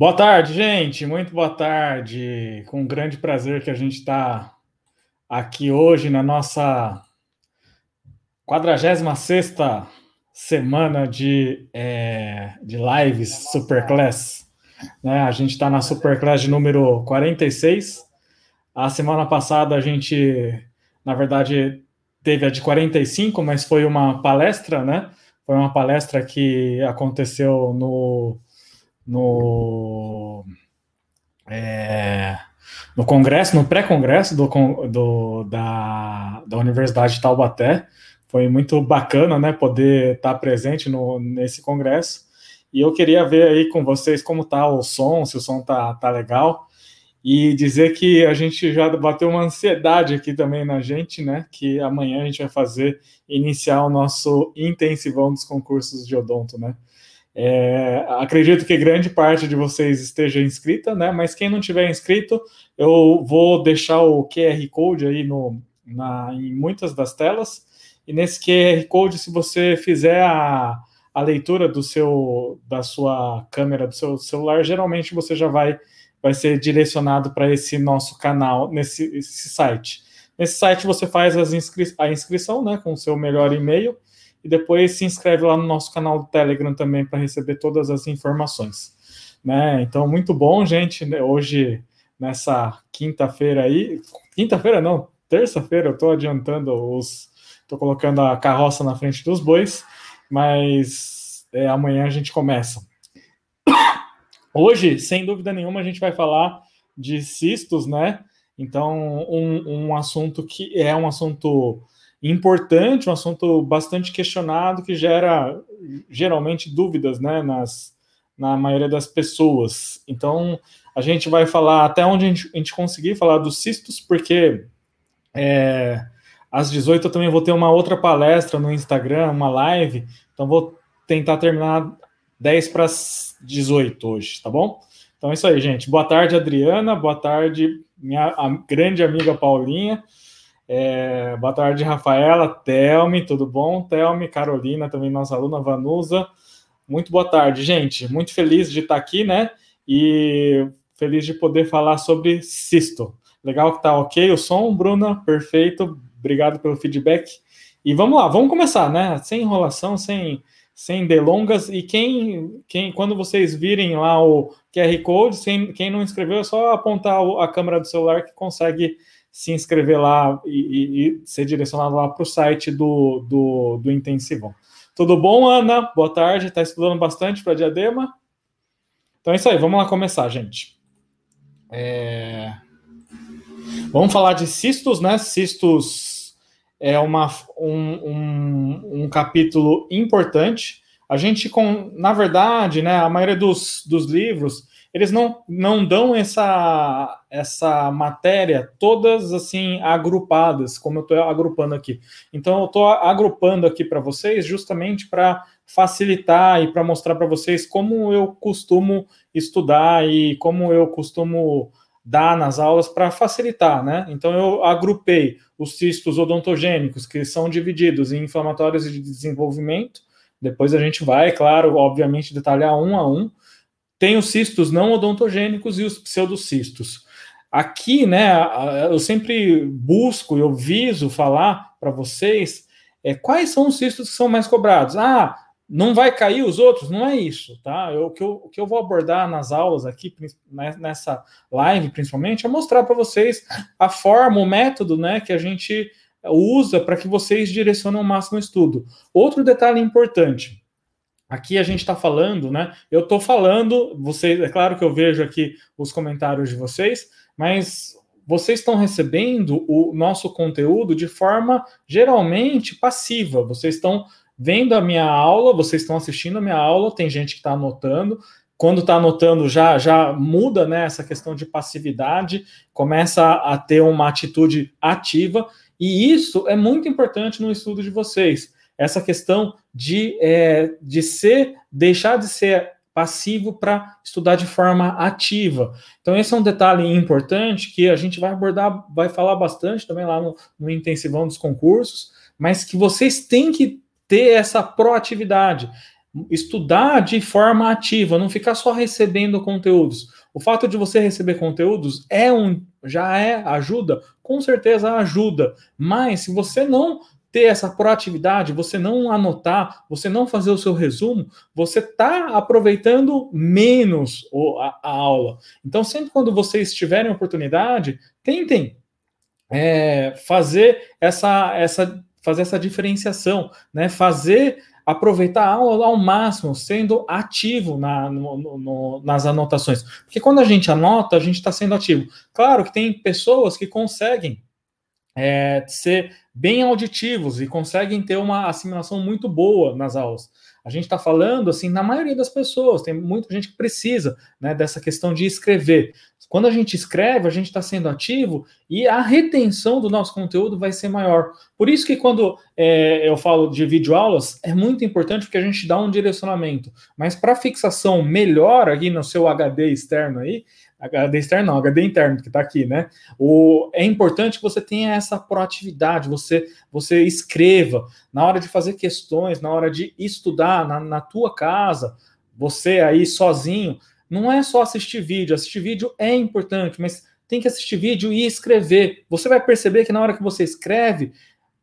Boa tarde, gente. Muito boa tarde. Com grande prazer que a gente está aqui hoje na nossa 46 semana de, é, de lives Superclass. Né? A gente está na Superclass de número 46. A semana passada a gente, na verdade, teve a de 45, mas foi uma palestra, né? Foi uma palestra que aconteceu no no, é, no congresso, no pré-congresso do, do, da, da Universidade de Taubaté. Foi muito bacana, né, poder estar presente no, nesse congresso. E eu queria ver aí com vocês como tá o som, se o som tá, tá legal. E dizer que a gente já bateu uma ansiedade aqui também na gente, né? Que amanhã a gente vai fazer iniciar o nosso intensivão dos concursos de odonto, né? É, acredito que grande parte de vocês esteja inscrita, né? Mas quem não tiver inscrito, eu vou deixar o QR Code aí no, na, em muitas das telas. E nesse QR Code, se você fizer a, a leitura do seu da sua câmera do seu celular, geralmente você já vai vai ser direcionado para esse nosso canal, nesse site. Nesse site você faz inscri a inscrição, né, com o seu melhor e-mail e depois se inscreve lá no nosso canal do Telegram também para receber todas as informações. Né? Então, muito bom, gente. Né? Hoje, nessa quinta-feira aí, quinta-feira não, terça-feira, eu estou adiantando os. Estou colocando a carroça na frente dos bois, mas é, amanhã a gente começa. Hoje, sem dúvida nenhuma, a gente vai falar de cistos, né? Então, um, um assunto que é um assunto importante, um assunto bastante questionado que gera geralmente dúvidas, né, nas, na maioria das pessoas. Então, a gente vai falar até onde a gente, a gente conseguir falar dos cistos, porque é, às 18 eu também vou ter uma outra palestra no Instagram, uma live, então vou tentar terminar 10 para 18 hoje, tá bom? Então é isso aí, gente. Boa tarde, Adriana. Boa tarde, minha grande amiga Paulinha. É, boa tarde, Rafaela, Telme, tudo bom? Telme, Carolina, também nossa aluna Vanusa. Muito boa tarde, gente. Muito feliz de estar aqui, né? E feliz de poder falar sobre cisto. Legal que tá ok o som, Bruna, perfeito. Obrigado pelo feedback. E vamos lá, vamos começar, né? Sem enrolação, sem, sem delongas. E quem, quem, quando vocês virem lá o QR Code, sem, quem não inscreveu, é só apontar a câmera do celular que consegue se inscrever lá e, e, e ser direcionado lá para o site do, do, do Intensivão. Tudo bom, Ana? Boa tarde. Está estudando bastante para Diadema? Então é isso aí, vamos lá começar, gente. É... Vamos falar de cistos, né? Cistos é uma, um, um, um capítulo importante. A gente, com, na verdade, né, a maioria dos, dos livros eles não, não dão essa, essa matéria todas assim agrupadas, como eu estou agrupando aqui. Então, eu estou agrupando aqui para vocês justamente para facilitar e para mostrar para vocês como eu costumo estudar e como eu costumo dar nas aulas para facilitar, né? Então, eu agrupei os cistos odontogênicos, que são divididos em inflamatórios de desenvolvimento. Depois a gente vai, claro, obviamente, detalhar um a um tem os cistos não odontogênicos e os pseudocistos. Aqui, né, eu sempre busco, eu viso falar para vocês é, quais são os cistos que são mais cobrados. Ah, não vai cair os outros? Não é isso, tá? Eu, o, que eu, o que eu vou abordar nas aulas aqui, né, nessa live principalmente, é mostrar para vocês a forma, o método, né, que a gente usa para que vocês direcionem o máximo estudo. Outro detalhe importante, Aqui a gente está falando, né? Eu estou falando, vocês, é claro que eu vejo aqui os comentários de vocês, mas vocês estão recebendo o nosso conteúdo de forma geralmente passiva. Vocês estão vendo a minha aula, vocês estão assistindo a minha aula, tem gente que está anotando. Quando está anotando, já, já muda né, essa questão de passividade, começa a ter uma atitude ativa, e isso é muito importante no estudo de vocês essa questão de, é, de ser, deixar de ser passivo para estudar de forma ativa. Então, esse é um detalhe importante que a gente vai abordar, vai falar bastante também lá no, no intensivão dos concursos, mas que vocês têm que ter essa proatividade. estudar de forma ativa, não ficar só recebendo conteúdos. O fato de você receber conteúdos é um já é ajuda, com certeza ajuda. Mas se você não ter essa proatividade, você não anotar, você não fazer o seu resumo, você está aproveitando menos a, a, aula. Então, sempre quando vocês tiverem oportunidade, tentem é, fazer essa, essa fazer essa diferenciação, né? Fazer aproveitar a aula ao máximo, sendo ativo na, no, no, nas anotações. Porque quando a gente anota, a gente está sendo ativo. Claro que tem pessoas que conseguem é, ser bem auditivos e conseguem ter uma assimilação muito boa nas aulas. A gente está falando, assim, na maioria das pessoas, tem muita gente que precisa né, dessa questão de escrever. Quando a gente escreve, a gente está sendo ativo e a retenção do nosso conteúdo vai ser maior. Por isso que quando é, eu falo de videoaulas, é muito importante porque a gente dá um direcionamento. Mas para fixação melhor aqui no seu HD externo aí, HD externo não, HD interno que está aqui, né? O, é importante que você tenha essa proatividade, você, você escreva na hora de fazer questões, na hora de estudar na, na tua casa, você aí sozinho, não é só assistir vídeo. Assistir vídeo é importante, mas tem que assistir vídeo e escrever. Você vai perceber que na hora que você escreve,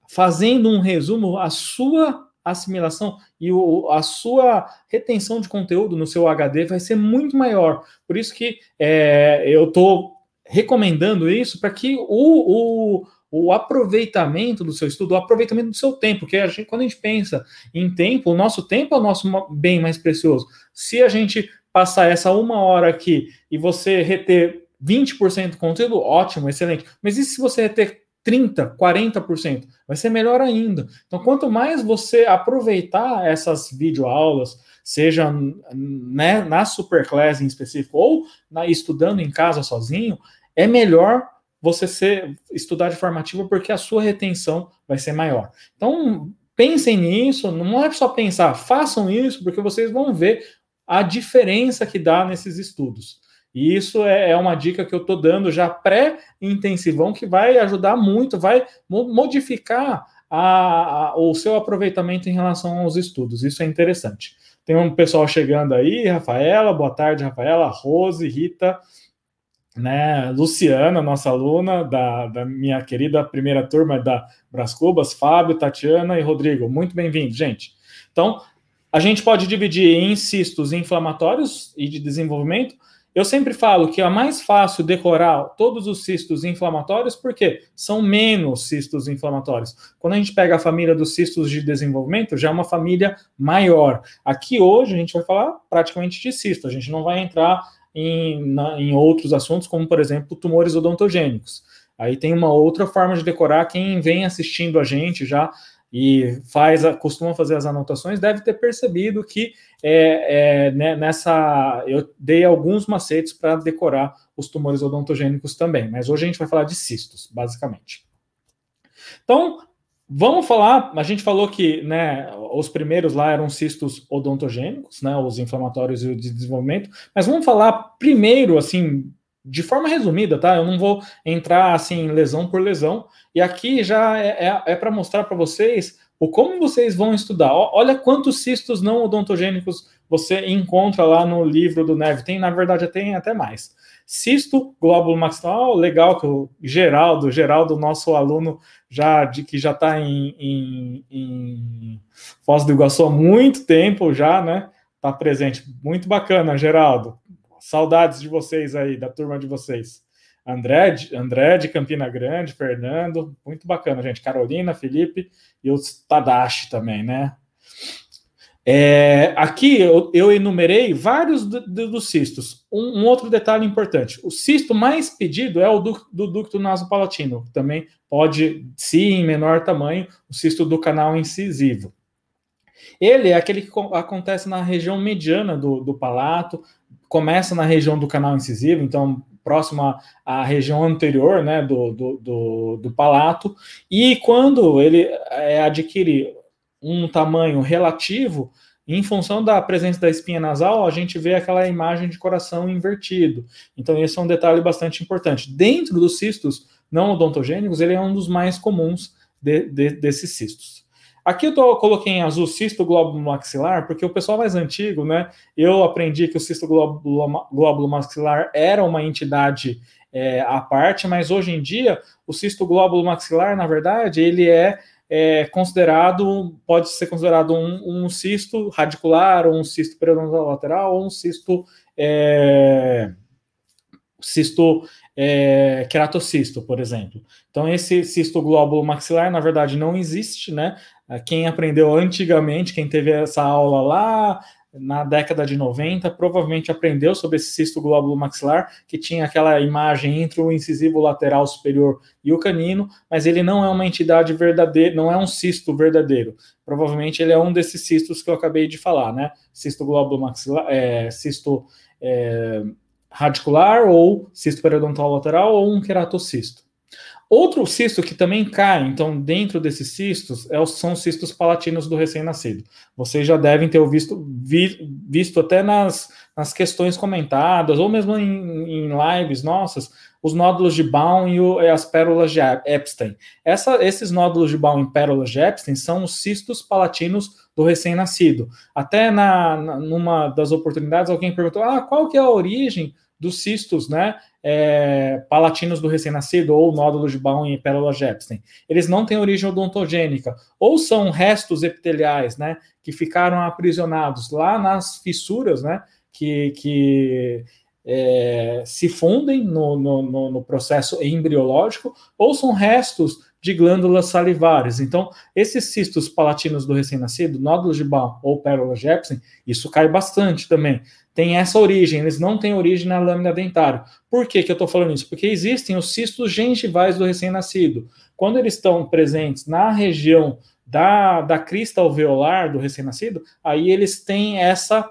fazendo um resumo, a sua assimilação e o, a sua retenção de conteúdo no seu HD vai ser muito maior. Por isso que é, eu estou recomendando isso para que o, o, o, aproveitamento do seu estudo, o aproveitamento do seu tempo, porque a gente, quando a gente pensa em tempo, o nosso tempo é o nosso bem mais precioso. Se a gente passar essa uma hora aqui e você reter 20% do conteúdo, ótimo, excelente. Mas e se você reter 30%, 40%? Vai ser melhor ainda. Então, quanto mais você aproveitar essas videoaulas, seja né, na Superclass em específico ou na, estudando em casa sozinho, é melhor você ser, estudar de forma ativa porque a sua retenção vai ser maior. Então, pensem nisso, não é só pensar, façam isso, porque vocês vão ver a diferença que dá nesses estudos. E isso é, é uma dica que eu estou dando já pré-intensivão, que vai ajudar muito, vai modificar a, a, o seu aproveitamento em relação aos estudos. Isso é interessante. Tem um pessoal chegando aí, Rafaela, boa tarde, Rafaela, Rose, Rita, né, Luciana, nossa aluna da, da minha querida primeira turma da Bras Cubas, Fábio, Tatiana e Rodrigo. Muito bem-vindo, gente. Então, a gente pode dividir em cistos inflamatórios e de desenvolvimento. Eu sempre falo que é mais fácil decorar todos os cistos inflamatórios porque são menos cistos inflamatórios. Quando a gente pega a família dos cistos de desenvolvimento, já é uma família maior. Aqui hoje a gente vai falar praticamente de cisto, a gente não vai entrar em, na, em outros assuntos, como por exemplo tumores odontogênicos. Aí tem uma outra forma de decorar. Quem vem assistindo a gente já e faz, costuma fazer as anotações, deve ter percebido que é, é, né, nessa eu dei alguns macetes para decorar os tumores odontogênicos também, mas hoje a gente vai falar de cistos, basicamente. Então, vamos falar. A gente falou que né, os primeiros lá eram cistos odontogênicos, né, os inflamatórios e o de desenvolvimento, mas vamos falar primeiro, assim, de forma resumida, tá? Eu não vou entrar assim lesão por lesão. E aqui já é, é, é para mostrar para vocês o como vocês vão estudar. Olha quantos cistos não odontogênicos você encontra lá no livro do Neve. Tem, na verdade, tem até mais. Cisto, glóbulo maxilar, legal que o Geraldo, Geraldo, nosso aluno já de que já está em, em, em Foz do Iguaçu há muito tempo já, né? Está presente. Muito bacana, Geraldo. Saudades de vocês aí, da turma de vocês. André, André de Campina Grande, Fernando, muito bacana, gente. Carolina, Felipe e o Tadashi também, né? É, aqui eu, eu, enumerei vários do, do, dos cistos. Um, um, outro detalhe importante: o cisto mais pedido é o do, do ducto nasopalatino, também pode, se em menor tamanho, o cisto do canal incisivo. Ele é aquele que acontece na região mediana do, do palato, começa na região do canal incisivo, então próximo à, região anterior né, do, do, do, do palato, e quando ele é, adquire um tamanho relativo, em função da presença da espinha nasal, a gente vê aquela imagem de coração invertido. Então, esse é um detalhe bastante importante. Dentro dos cistos não odontogênicos, ele é um dos mais comuns de, de, desses cistos. Aqui eu tô, coloquei em azul cisto glóbulo maxilar, porque o pessoal mais antigo, né? Eu aprendi que o cisto glóbulo, glóbulo maxilar era uma entidade é, à parte, mas hoje em dia o cisto glóbulo maxilar, na verdade, ele é, é considerado, pode ser considerado um, um, cisto radicular, ou um cisto periodontal lateral, ou um cisto é, cisto é, queratocisto, por exemplo. Então, esse cisto glóbulo maxilar, na verdade, não existe, né? Quem aprendeu antigamente, quem teve essa aula lá na década de 90, provavelmente aprendeu sobre esse cisto glóbulo maxilar, que tinha aquela imagem entre o incisivo lateral superior e o canino, mas ele não é uma entidade verdadeira, não é um cisto verdadeiro. Provavelmente ele é um desses cistos que eu acabei de falar, né? Cisto glóbulo maxilar, é, cisto é, radicular ou cisto periodontal lateral ou um queratocisto. Outro cisto que também cai, então, dentro desses cistos, é, são os cistos palatinos do recém-nascido. Vocês já devem ter visto, vi, visto até nas, nas questões comentadas, ou mesmo em, em lives nossas, os nódulos de Baum e, o, e, as pérolas de Epstein. Essa, esses nódulos de Baum e pérolas de Epstein são os cistos palatinos do recém-nascido. Até na, na, numa das oportunidades, alguém perguntou: ah, qual que é a origem dos cistos, né? é, palatinos do recém-nascido ou nódulos de Baum e pérola de Epstein. Eles não têm origem odontogênica, ou são restos epiteliais, né, que ficaram aprisionados lá nas fissuras, né, que, que é, se fundem no, no, no, processo embriológico, ou são restos de glândulas salivares. Então, esses cistos palatinos do recém-nascido, nódulos de Baum ou pérolas de Epstein, isso cai bastante também tem essa origem, eles não têm origem na lâmina dentária. Por que, que eu estou falando isso? Porque existem os cistos gengivais do recém-nascido. Quando eles estão presentes na região da, da crista alveolar do recém-nascido, aí eles têm essa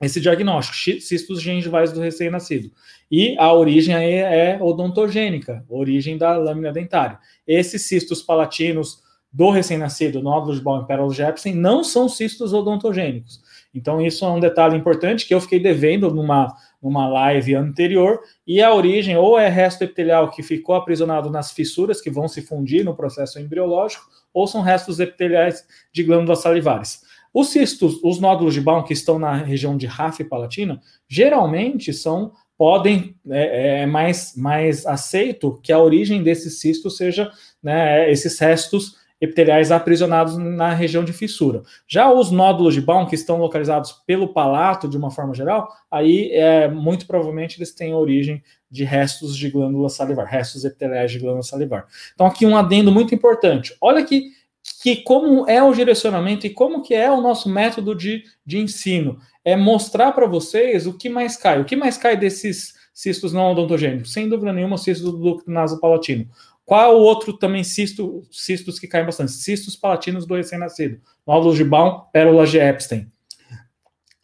esse diagnóstico, cistos gengivais do recém-nascido. E a origem aí é odontogênica, origem da lâmina dentária. Esses cistos palatinos do recém-nascido, nódulos de Baum e pérolas de não são cistos odontogênicos. Então, isso é um detalhe importante que eu fiquei devendo numa, numa live anterior. E a origem, ou é resto epitelial que ficou aprisionado nas fissuras que vão se fundir no processo embriológico, ou são restos epiteliais de glândulas salivares. Os cistos, os nódulos de Baum que estão na região de RAF palatina, geralmente são podem é, é mais, mais aceito que a origem desses cistos seja né, esses restos epiteliais aprisionados na região de fissura. Já os nódulos de Baum, que estão localizados pelo palato de uma forma geral, aí é, muito provavelmente eles têm origem de restos de glândula salivar, restos epiteliais de glândula salivar. Então aqui um adendo muito importante. Olha que, que como é o direcionamento e como que é o nosso método de, de ensino. É mostrar para vocês o que mais cai. O que mais cai desses cistos não odontogênicos? Sem dúvida nenhuma, cisto do nasopalatino. Qual o outro também cisto, cistos que caem bastante? Cistos palatinos do recém-nascido. Nódulos de Baum, pérolas de Epstein.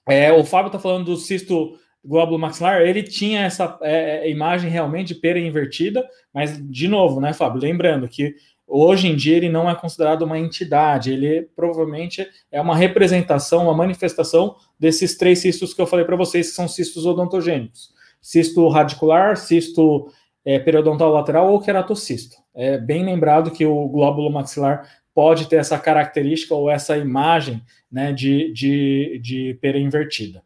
É, o Fábio está falando do cisto glóbulo maxilar, ele tinha essa é, é, imagem realmente de pera invertida, mas, de novo, né, Fábio, lembrando que hoje em dia ele não é considerado uma entidade, ele provavelmente é uma representação, uma manifestação desses três cistos que eu falei para vocês, que são cistos odontogênicos. Cisto radicular, cisto é, periodontal lateral ou queratocisto. É bem lembrado que o glóbulo maxilar pode ter essa característica ou essa imagem né, de, de, de pera invertida.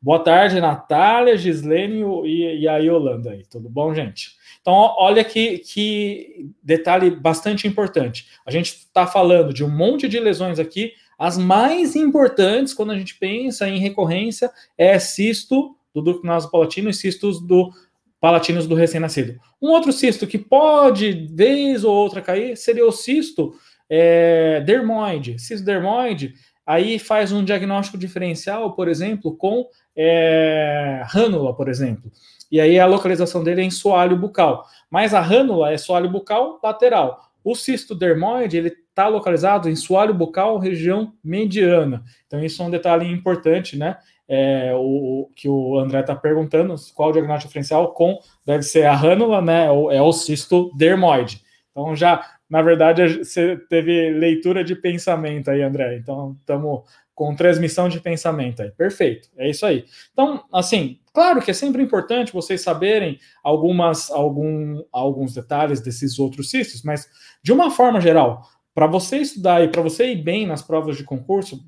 Boa tarde, Natália, Gislene e, e a Yolanda aí. Tudo bom, gente? Então, olha que, que detalhe bastante importante. A gente está falando de um monte de lesões aqui. As mais importantes, quando a gente pensa em recorrência, é cisto do ducto nasopalatino e cistos do palatinos do recém-nascido. Um outro cisto que pode, vez ou outra, cair seria o cisto é, dermoide. Cisto dermoide, aí faz um diagnóstico diferencial, por exemplo, com é, rânula, por exemplo. E aí a localização dele é em soalho bucal. Mas a rânula é soalho bucal lateral. O cisto dermoide, ele está localizado em soalho bucal, região mediana. Então, isso é um detalhe importante, né? é, o, que o André está perguntando, qual o diagnóstico diferencial com, deve ser a rânula, né, ou é o cisto dermoide. Então já, na verdade, você teve leitura de pensamento aí, André, então estamos com transmissão de pensamento aí, perfeito, é isso aí. Então, assim, claro que é sempre importante vocês saberem algumas, algum, alguns detalhes desses outros cistos, mas de uma forma geral, para você estudar e para você ir bem nas provas de concurso,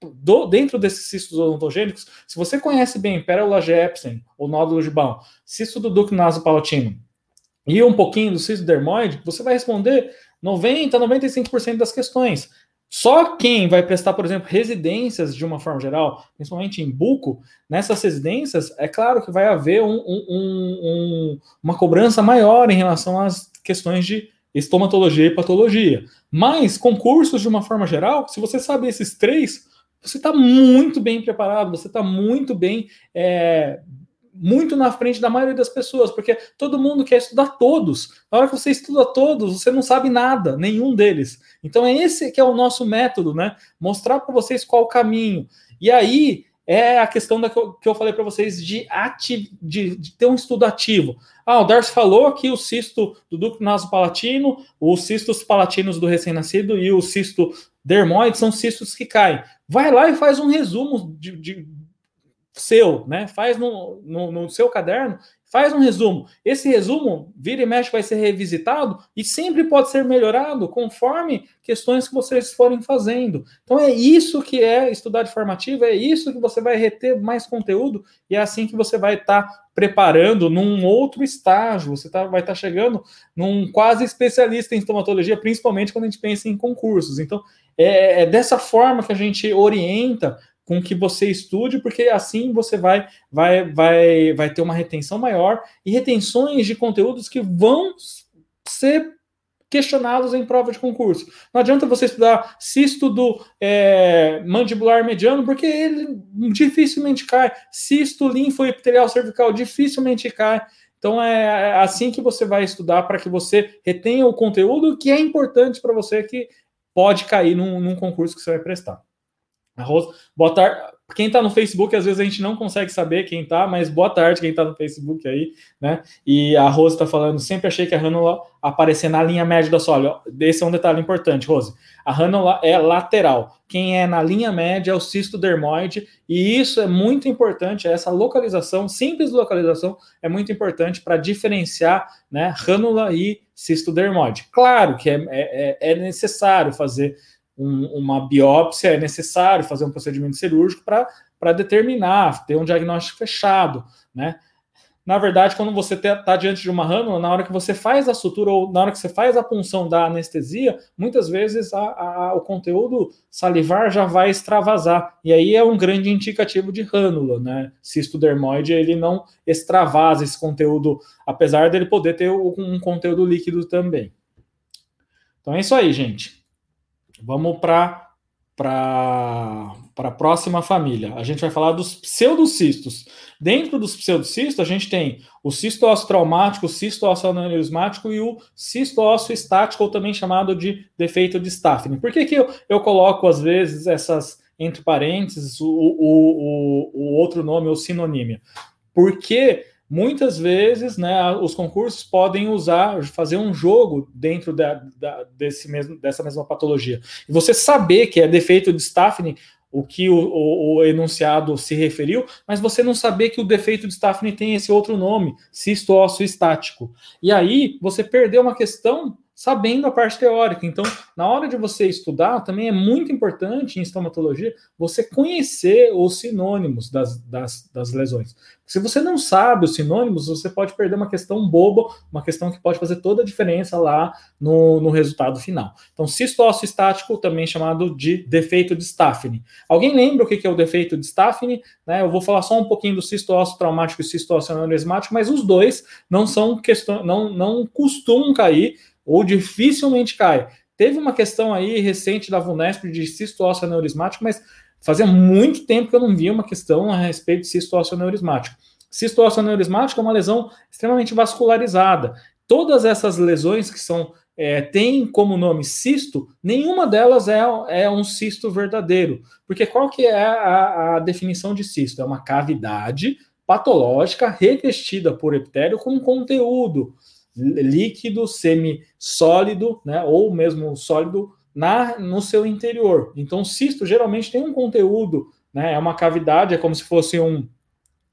do, dentro desses cistos odontogênicos, se você conhece bem pérola Jepsen, ou nódulo de Baum, cisto do ducto nasopalatino e um pouquinho do cisto dermoide, você vai responder 90, 95% das questões. Só quem vai prestar, por exemplo, residências de uma forma geral, principalmente em buco, nessas residências, é claro que vai haver um, um, um, uma cobrança maior em relação às questões de estomatologia e patologia. Mas concursos, de uma forma geral, se você sabe esses três, você está muito bem preparado, você está muito bem é, muito na frente da maioria das pessoas, porque todo mundo quer estudar todos. Na hora que você estuda todos, você não sabe nada, nenhum deles. Então é esse que é o nosso método, né? Mostrar para vocês qual o caminho. E aí é a questão da que eu, que eu falei para vocês de, ati, de, de, ter um estudo ativo. Ah, o Darcy falou que o cisto do ducto nasopalatino, os cistos palatinos do recém-nascido e o cisto dermoide são cistos que caem. Vai lá e faz um resumo de, de seu, né? Faz no, no, no, seu caderno, faz um resumo. Esse resumo, vira e mexe, vai ser revisitado e sempre pode ser melhorado conforme questões que vocês forem fazendo. Então é isso que é estudar de formativa, é isso que você vai reter mais conteúdo e é assim que você vai estar tá preparando num outro estágio. Você tá, vai estar tá chegando num quase especialista em estomatologia, principalmente quando a gente pensa em concursos. Então é, é dessa forma que a gente orienta com que você estude, porque assim você vai, vai, vai, vai ter uma retenção maior e retenções de conteúdos que vão ser questionados em prova de concurso. Não adianta você estudar cisto do é, mandibular mediano, porque ele dificilmente cai. Cisto linfoepitelial cervical dificilmente cai. Então é, é assim que você vai estudar para que você retenha o conteúdo que é importante para você, que pode cair num, num concurso que você vai prestar. A Rose, boa tarde. Quem está no Facebook, às vezes a gente não consegue saber quem está, mas boa tarde quem está no Facebook aí, né? E a Rose está falando, sempre achei que a rânula aparecer na linha média da sólida. Esse é um detalhe importante, Rose. A rânula é lateral. Quem é na linha média é o cisto dermoide, e isso é muito importante, essa localização, simples localização, é muito importante para diferenciar né, rânula e cisto dermoide. Claro que é, é, é necessário fazer um, uma biópsia, é necessário fazer um procedimento cirúrgico para determinar, ter um diagnóstico fechado, né? Na verdade, quando você está diante de uma rânula, na hora que você faz a sutura ou na hora que você faz a punção da anestesia, muitas vezes a, a, o conteúdo salivar já vai extravasar. E aí é um grande indicativo de rânula, né? Cisto dermoide, ele não extravasa esse conteúdo, apesar dele poder ter um conteúdo líquido também. Então é isso aí, gente. Vamos para a próxima família. A gente vai falar dos pseudocistos. Dentro dos pseudocistos, a gente tem o cisto ósseo traumático, o cisto ósseo aneurismático e o cisto ósseo estático, ou também chamado de defeito de Stafford. Por que, que eu, eu coloco, às vezes, essas entre parênteses, o, o, o, o outro nome, ou sinonímia? Porque Muitas vezes, né, os concursos podem usar, fazer um jogo dentro da, da, desse mesmo, dessa mesma patologia. E você saber que é defeito de Staffney, o que o, o, o, enunciado se referiu, mas você não saber que o defeito de Staffney tem esse outro nome, cisto ósseo estático. E aí você perdeu uma questão sabendo a parte teórica. Então, na hora de você estudar, também é muito importante em estomatologia você conhecer os sinônimos das, das, das lesões. Se você não sabe os sinônimos, você pode perder uma questão boba, uma questão que pode fazer toda a diferença lá no, no resultado final. Então, cisto estático, também chamado de defeito de Staffney. Alguém lembra o que é o defeito de Staffney? Né, eu vou falar só um pouquinho do cisto ósseo traumático e cisto ósseo aneurismático, mas os dois não são questão, não, não costumam cair ou dificilmente cai. Teve uma questão aí recente da VUNESP de cisto ósseo aneurismático, mas fazia muito tempo que eu não via uma questão a respeito de cisto ósseo aneurismático. Cisto ósseo aneurismático é uma lesão extremamente vascularizada. Todas essas lesões que são é, têm como nome cisto, nenhuma delas é, é um cisto verdadeiro. Porque qual que é a, a definição de cisto? É uma cavidade patológica revestida por epitélio com conteúdo líquido, semi-sólido, né, ou mesmo sólido na no seu interior. Então, cisto geralmente tem um conteúdo, né, é uma cavidade, é como se fosse um,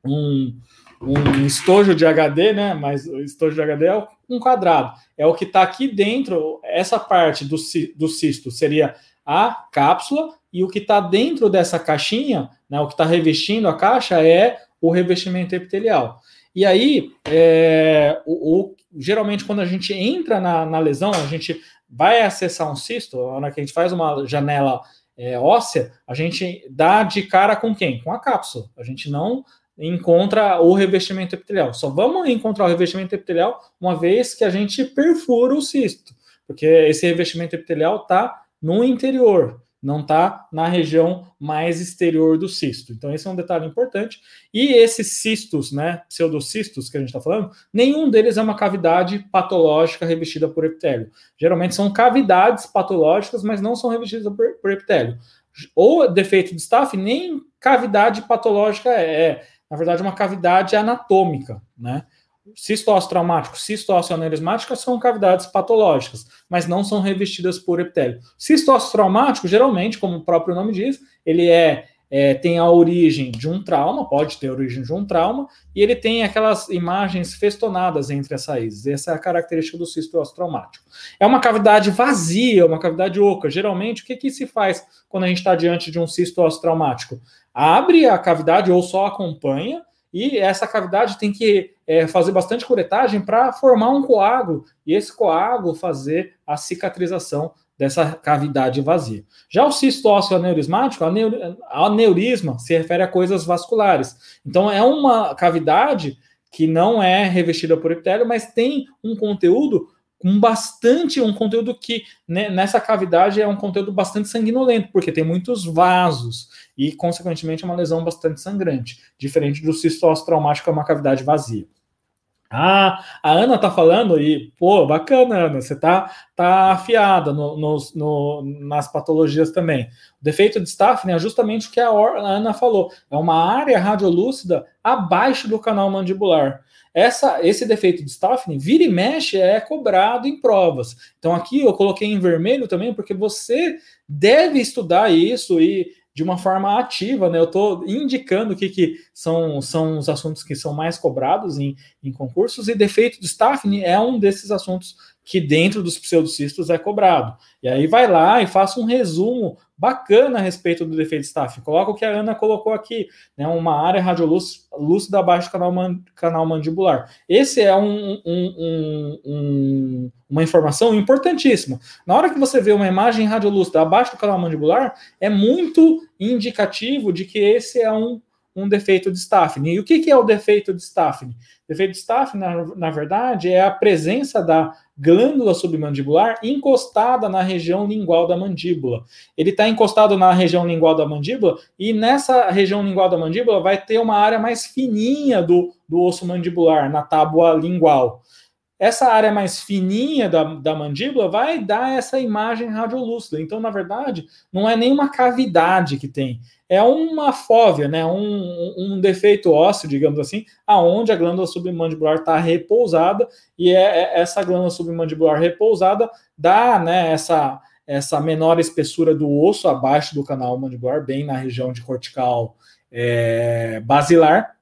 um, um estojo de HD, né? Mas o estojo de HD é um quadrado. É o que está aqui dentro, essa parte do, do cisto seria a cápsula, e o que está dentro dessa caixinha, né, o que está revestindo a caixa é o revestimento epitelial. E aí, é, o, o, geralmente, quando a gente entra na, na, lesão, a gente vai acessar um cisto, na hora que a gente faz uma janela é, óssea, a gente dá de cara com quem? Com a cápsula. A gente não encontra o revestimento epitelial. Só vamos encontrar o revestimento epitelial uma vez que a gente perfura o cisto, porque esse revestimento epitelial está no interior, não está na região mais exterior do cisto. Então, esse é um detalhe importante. E esses cistos, né, pseudocistos que a gente está falando, nenhum deles é uma cavidade patológica revestida por epitélio. Geralmente são cavidades patológicas, mas não são revestidas por, por epitélio. Ou defeito de staff, nem cavidade patológica é. é na verdade, uma cavidade anatômica, né? Cisto traumático, cisto aneurismática são cavidades patológicas, mas não são revestidas por epitélio. Cisto traumático, geralmente, como o próprio nome diz, ele é, é, tem a origem de um trauma, pode ter a origem de um trauma, e ele tem aquelas imagens festonadas entre as raízes. Essa é a característica do cisto traumático. É uma cavidade vazia, uma cavidade oca. Geralmente, o que, que se faz quando a gente está diante de um cisto traumático? Abre a cavidade ou só acompanha, e essa cavidade tem que é, fazer bastante curetagem para formar um coágulo, e esse coágulo fazer a cicatrização dessa cavidade vazia. Já o cisto ósseo aneurismático, aneurisma se refere a coisas vasculares. Então é uma cavidade que não é revestida por epitélio, mas tem um conteúdo com bastante, um conteúdo que né, nessa cavidade é um conteúdo bastante sanguinolento, porque tem muitos vasos e, consequentemente, é uma lesão bastante sangrante, diferente do cisto traumático, é uma cavidade vazia. Ah, a Ana tá falando e, pô, bacana, Ana, você tá, tá afiada no, no, no, nas patologias também. O defeito de Staphne é justamente o que a, a Ana falou, é uma área radiolúcida abaixo do canal mandibular. Essa, esse defeito de Staphne, vira e mexe, é cobrado em provas. Então aqui eu coloquei em vermelho também, porque você deve estudar isso e de uma forma ativa, né? Eu estou indicando o que, que são, são os assuntos que são mais cobrados em, em concursos, e defeito de Staphne é um desses assuntos que dentro dos pseudocistos é cobrado. E aí vai lá e faça um resumo bacana a respeito do defeito de staff. Coloca o que a Ana colocou aqui, né, uma área radiolúcida abaixo do canal, man, canal mandibular. Esse é um, um, um, uma informação importantíssima. Na hora que você vê uma imagem radiolúcida abaixo do canal mandibular, é muito indicativo de que esse é um um defeito de Staphne. E o que, que é o defeito de Staphne? Defeito de Staphne, na, na verdade, é a presença da glândula submandibular encostada na região lingual da mandíbula. Ele está encostado na região lingual da mandíbula e nessa região lingual da mandíbula vai ter uma área mais fininha do, do osso mandibular, na tábua lingual. Essa área mais fininha da, da mandíbula vai dar essa imagem radiolúcida. Então, na verdade, não é nenhuma cavidade que tem, é uma fóvea, né? um, um defeito ósseo, digamos assim, aonde a glândula submandibular está repousada, e é, é, essa glândula submandibular repousada dá né, essa, essa menor espessura do osso abaixo do canal mandibular, bem na região de cortical é, basilar,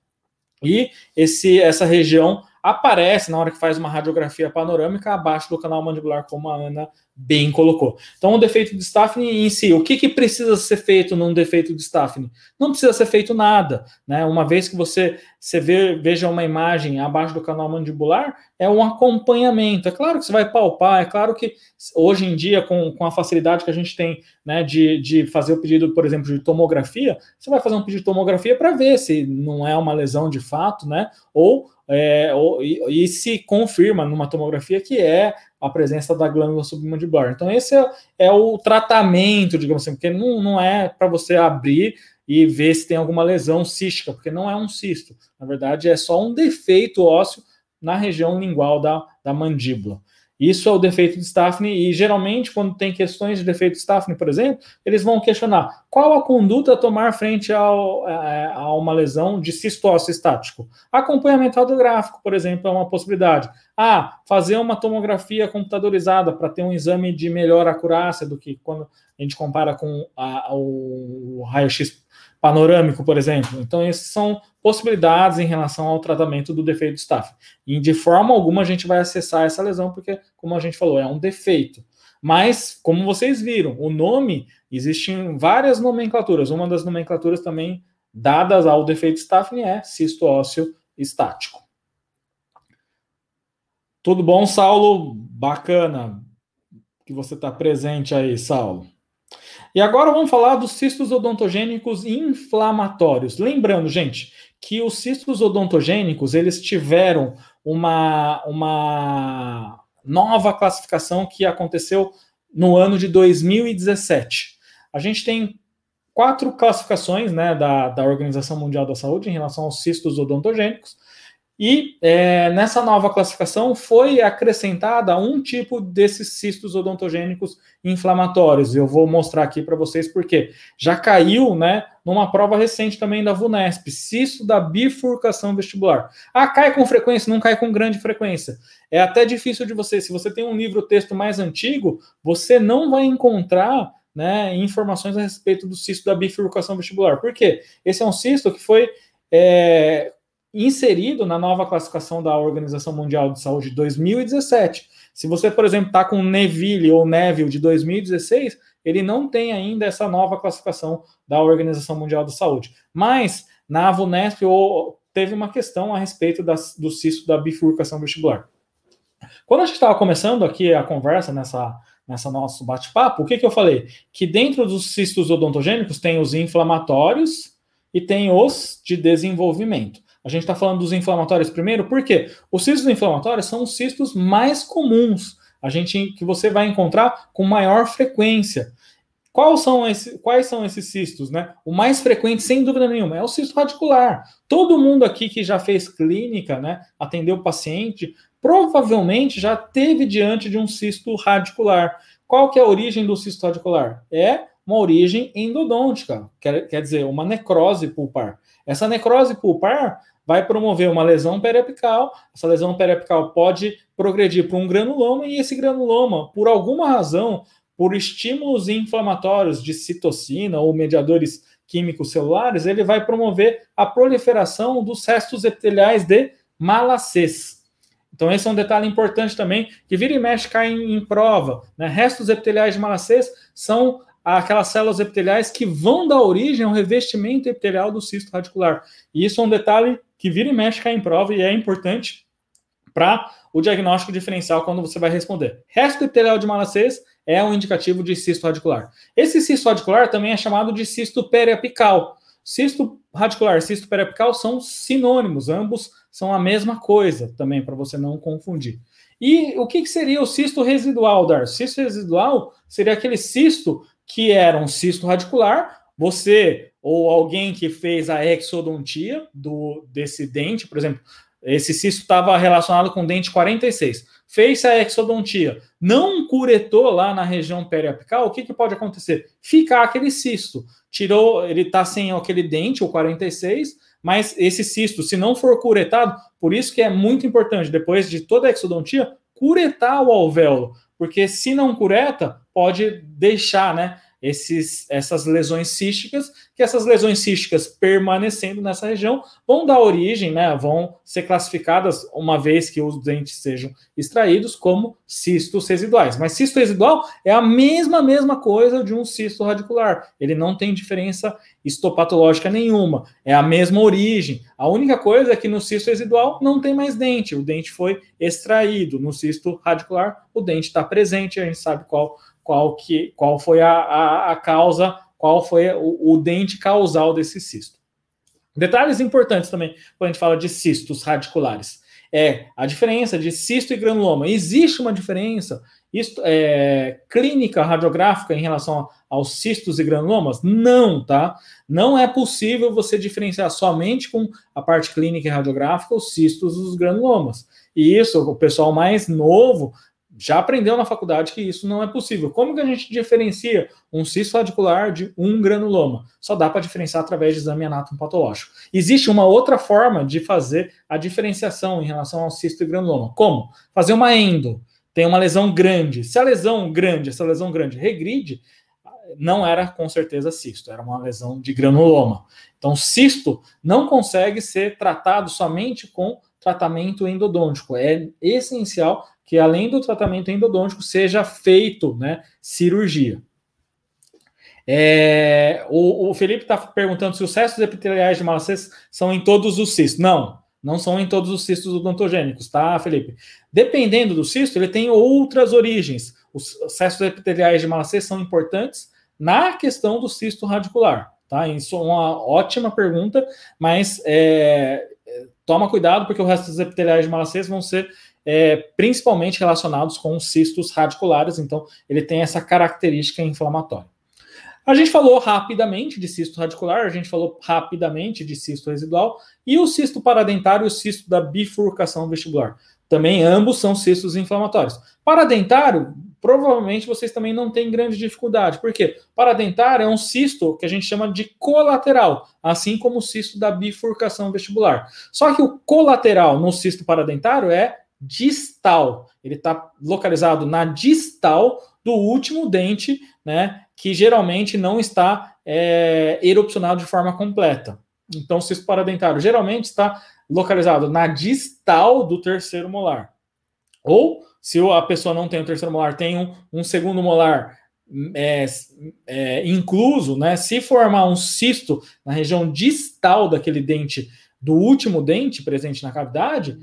e esse, essa região aparece na hora que faz uma radiografia panorâmica abaixo do canal mandibular, como a Ana bem colocou. Então, o defeito de Staphne em si, o que, que precisa ser feito num defeito de Staphne? Não precisa ser feito nada, né? Uma vez que você, você vê, veja uma imagem abaixo do canal mandibular, é um acompanhamento. É claro que você vai palpar, é claro que hoje em dia, com, com a facilidade que a gente tem né, de, de fazer o pedido, por exemplo, de tomografia, você vai fazer um pedido de tomografia para ver se não é uma lesão de fato, né? Ou é, e, e, se confirma numa tomografia que é a presença da glândula submandibular. Então, esse é, é o tratamento, digamos assim, porque não, não é para você abrir e ver se tem alguma lesão cística, porque não é um cisto. Na verdade, é só um defeito ósseo na região lingual da, da mandíbula. Isso é o defeito de Staphne, e geralmente, quando tem questões de defeito de Staphne, por exemplo, eles vão questionar qual a conduta a tomar frente ao, a, a uma lesão de cisto estático. Acompanhamento radiográfico, por exemplo, é uma possibilidade. Ah, fazer uma tomografia computadorizada para ter um exame de melhor acurácia do que quando a gente compara com a, o raio-x panorâmico, por exemplo. Então, essas são possibilidades em relação ao tratamento do defeito de Staff. E de forma alguma a gente vai acessar essa lesão, porque, como a gente falou, é um defeito. Mas, como vocês viram, o nome, existem várias nomenclaturas. Uma das nomenclaturas também dadas ao defeito Staffing é cisto ósseo estático. Tudo bom, Saulo? Bacana que você está presente aí, Saulo. E agora vamos falar dos cistos odontogênicos inflamatórios. Lembrando, gente, que os cistos odontogênicos eles tiveram uma, uma nova classificação que aconteceu no ano de 2017. A gente tem quatro classificações né, da, da Organização Mundial da Saúde em relação aos cistos odontogênicos. E é, nessa nova classificação foi acrescentada um tipo desses cistos odontogênicos inflamatórios. Eu vou mostrar aqui para vocês porque já caiu, né, numa prova recente também da VUNESP, cisto da bifurcação vestibular. Ah, cai com frequência, não cai com grande frequência. É até difícil de você, se você tem um livro texto mais antigo, você não vai encontrar né, informações a respeito do cisto da bifurcação vestibular. Por quê? Esse é um cisto que foi é, inserido na nova classificação da Organização Mundial de Saúde de 2017. Se você, por exemplo, está com Neville ou Neville de 2016, ele não tem ainda essa nova classificação da Organização Mundial de Saúde. Mas na AVUNESP teve uma questão a respeito das, do cisto da bifurcação vestibular. Quando a gente estava começando aqui a conversa nessa, nessa nosso bate-papo, o que, que eu falei? Que dentro dos cistos odontogênicos tem os inflamatórios e tem os de desenvolvimento. A gente está falando dos inflamatórios primeiro, porque os cistos inflamatórios são os cistos mais comuns, a gente que você vai encontrar com maior frequência. Quais são, esse, quais são esses cistos, né? O mais frequente, sem dúvida nenhuma, é o cisto radicular. Todo mundo aqui que já fez clínica, né, atendeu paciente, provavelmente já teve diante de um cisto radicular. Qual que é a origem do cisto radicular? É uma origem endodôntica, quer, quer dizer, uma necrose pulpar. Essa necrose pulpar vai promover uma lesão periapical. Essa lesão periapical pode progredir para um granuloma e esse granuloma, por alguma razão, por estímulos inflamatórios de citocina ou mediadores químicos celulares, ele vai promover a proliferação dos restos epiteliais de malacês. Então, esse é um detalhe importante também, que vira e mexe cai em, em prova. Né? Restos epiteliais de malacês são aquelas células epiteliais que vão dar origem ao revestimento epitelial do cisto radicular. E isso é um detalhe que vira e mexe cai em prova e é importante para o diagnóstico diferencial quando você vai responder. Resto epitelial de malacês é um indicativo de cisto radicular. Esse cisto radicular também é chamado de cisto periapical. Cisto radicular e cisto periapical são sinônimos, ambos são a mesma coisa também, para você não confundir. E o que, que seria o cisto residual, Dar? Cisto residual seria aquele cisto que era um cisto radicular, você ou alguém que fez a exodontia do, desse dente, por exemplo, esse cisto estava relacionado com dente 46. Fez a exodontia, não curetou lá na região periapical, o que, que pode acontecer? Ficar aquele cisto. Tirou, ele está sem aquele dente, o 46, mas esse cisto, se não for curetado, por isso que é muito importante, depois de toda a exodontia, curetar o alvéolo. Porque se não cureta, pode deixar, né? Esses, essas lesões císticas, que essas lesões císticas permanecendo nessa região vão dar origem, né, vão ser classificadas, uma vez que os dentes sejam extraídos, como cistos residuais. Mas cisto residual é a mesma, mesma coisa de um cisto radicular. Ele não tem diferença histopatológica nenhuma, é a mesma origem. A única coisa é que no cisto residual não tem mais dente, o dente foi extraído. No cisto radicular, o dente está presente, a gente sabe qual qual, que, qual foi a, a, a causa, qual foi o, o, dente causal desse cisto. Detalhes importantes também quando a gente fala de cistos radiculares. É a diferença de cisto e granuloma. Existe uma diferença isto, é, clínica radiográfica em relação aos cistos e granulomas? Não, tá? Não é possível você diferenciar somente com a parte clínica e radiográfica os cistos e os granulomas. E isso, o pessoal mais novo já aprendeu na faculdade que isso não é possível. Como que a gente diferencia um cisto radicular de um granuloma? Só dá para diferenciar através de exame patológico. Existe uma outra forma de fazer a diferenciação em relação ao cisto e granuloma. Como? Fazer uma endo. Tem uma lesão grande. Se a lesão grande, essa lesão grande regride, não era com certeza cisto, era uma lesão de granuloma. Então, cisto não consegue ser tratado somente com tratamento endodôntico. É essencial que, além do tratamento endodôntico, seja feito né, cirurgia. É, o, o, Felipe está perguntando se os cestos epiteliais de Malassez são em todos os cistos. Não, não são em todos os cistos odontogênicos, tá, Felipe? Dependendo do cisto, ele tem outras origens. Os cestos epiteliais de Malassez são importantes na questão do cisto radicular, tá? Isso é uma ótima pergunta, mas é, toma cuidado porque o resto dos epiteliais de Malassez vão ser é, principalmente relacionados com cistos radiculares, então ele tem essa característica inflamatória. A gente falou rapidamente de cisto radicular, a gente falou rapidamente de cisto residual e o cisto paradentário e o cisto da bifurcação vestibular. Também ambos são cistos inflamatórios. Paradentário, provavelmente vocês também não têm grande dificuldade. Por quê? Paradentário é um cisto que a gente chama de colateral, assim como o cisto da bifurcação vestibular. Só que o colateral no cisto paradentário é distal. Ele está localizado na distal do último dente, né? que geralmente não está é, erupcionado de forma completa. Então, cisto paradentário geralmente está localizado na distal do terceiro molar. Ou, se a pessoa não tem o terceiro molar, tem um, um segundo molar é, é, incluso, né? Se formar um cisto na região distal daquele dente, do último dente presente na cavidade,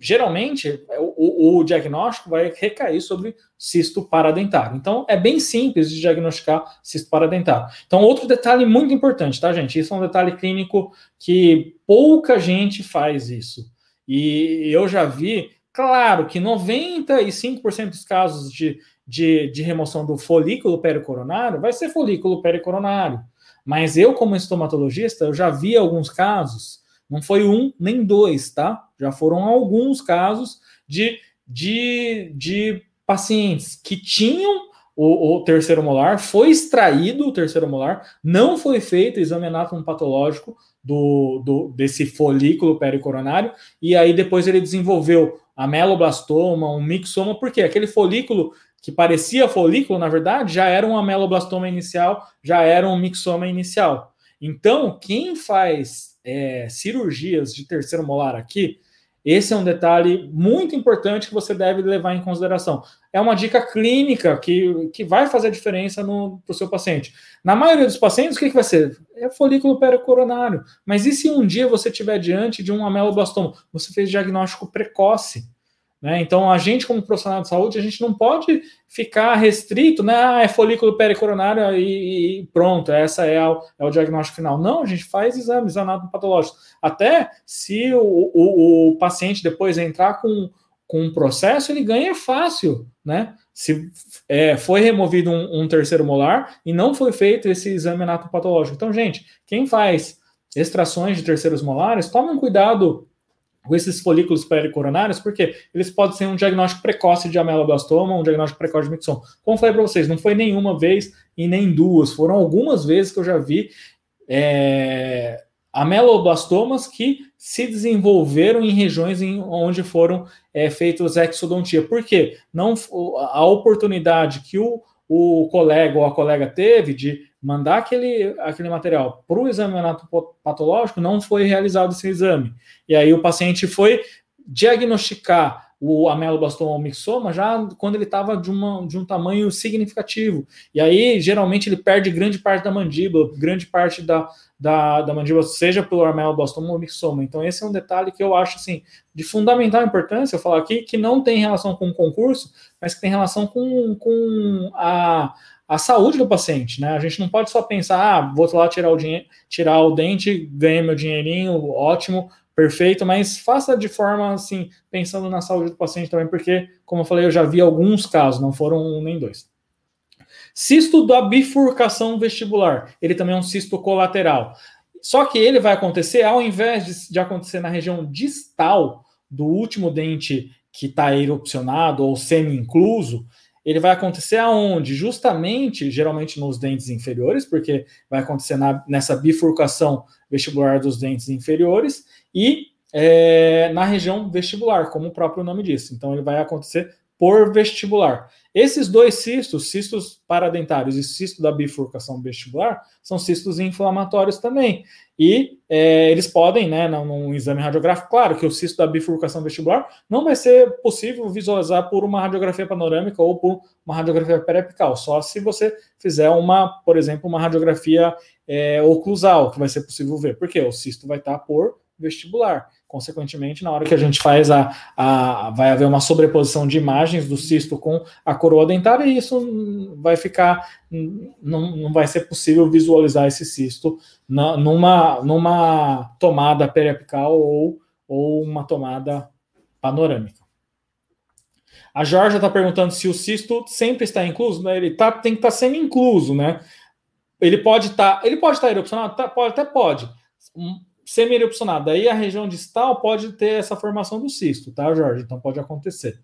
geralmente o, o, diagnóstico vai recair sobre cisto paradentário. Então, é bem simples de diagnosticar cisto paradentário. Então, outro detalhe muito importante, tá, gente? Isso é um detalhe clínico que pouca gente faz isso. E eu já vi, claro, que 95% dos casos de, de, de remoção do folículo pericoronário vai ser folículo pericoronário. Mas eu, como estomatologista, eu já vi alguns casos não foi um nem dois, tá? Já foram alguns casos de, de, de pacientes que tinham o, o, terceiro molar, foi extraído o terceiro molar, não foi feito exame anátomo patológico do, do, desse folículo pericoronário, e aí depois ele desenvolveu ameloblastoma, um mixoma, porque aquele folículo que parecia folículo, na verdade, já era um ameloblastoma inicial, já era um mixoma inicial. Então, quem faz é, cirurgias de terceiro molar aqui, esse é um detalhe muito importante que você deve levar em consideração. É uma dica clínica que, que vai fazer a diferença para o seu paciente. Na maioria dos pacientes, o que, que vai ser? É folículo pericoronário. Mas e se um dia você estiver diante de um ameloblastoma? Você fez diagnóstico precoce. Né? Então, a gente, como profissional de saúde, a gente não pode ficar restrito, né? Ah, é folículo pericoronário e, e pronto, essa é, o, é o diagnóstico final. Não, a gente faz exames anatomopatológicos. Até se o, o, o, paciente depois entrar com, com um processo, ele ganha fácil, né? Se é, foi removido um, um, terceiro molar e não foi feito esse exame anatomopatológico. Então, gente, quem faz extrações de terceiros molares, tomem cuidado com esses folículos pericoronários, porque eles podem ser um diagnóstico precoce de ameloblastoma, um diagnóstico precoce de mixoma. Como falei para vocês, não foi nenhuma vez e nem duas, foram algumas vezes que eu já vi é, ameloblastomas que se desenvolveram em regiões em onde foram é, feitos exodontia. Por quê? Não, a oportunidade que o, o colega ou a colega teve de mandar aquele, aquele material para o exame patológico, não foi realizado esse exame. E aí o paciente foi diagnosticar o ameloblastoma mixoma já quando ele estava de, de um tamanho significativo. E aí, geralmente, ele perde grande parte da mandíbula, grande parte da, da, da mandíbula, seja pelo ameloblastoma ou mixoma. Então, esse é um detalhe que eu acho, assim, de fundamental importância, eu falar aqui, que não tem relação com o concurso, mas que tem relação com, com a, a saúde do paciente, né? A gente não pode só pensar, ah, vou lá tirar o dinheiro, tirar o dente, ganhei meu dinheirinho, ótimo, perfeito, mas faça de forma assim, pensando na saúde do paciente também, porque, como eu falei, eu já vi alguns casos, não foram um nem dois. Cisto da bifurcação vestibular, ele também é um cisto colateral. Só que ele vai acontecer, ao invés de, de acontecer na região distal do último dente que está erupcionado ou semi-incluso, ele vai acontecer aonde? Justamente, geralmente nos dentes inferiores, porque vai acontecer na, nessa bifurcação vestibular dos dentes inferiores, e é, na região vestibular, como o próprio nome diz. Então, ele vai acontecer por vestibular. Esses dois cistos, cistos paradentários e cisto da bifurcação vestibular, são cistos inflamatórios também. E é, eles podem, né, num, exame radiográfico, claro que o cisto da bifurcação vestibular não vai ser possível visualizar por uma radiografia panorâmica ou por uma radiografia periapical, só se você fizer uma, por exemplo, uma radiografia é, oclusal, que vai ser possível ver, porque o cisto vai estar por vestibular. Consequentemente, na hora que a gente faz a, a. Vai haver uma sobreposição de imagens do cisto com a coroa dentária, e isso vai ficar. Não, não vai ser possível visualizar esse cisto na, numa, numa tomada periapical ou, ou uma tomada panorâmica. A Georgia está perguntando se o cisto sempre está incluso. Né? Ele tá, tem que estar tá semi-incluso, né? Ele pode estar. Tá, ele pode estar tá erupcionado? Tá, pode, até pode semi-erupcionado. Aí a região distal pode ter essa formação do cisto, tá, Jorge? Então pode acontecer.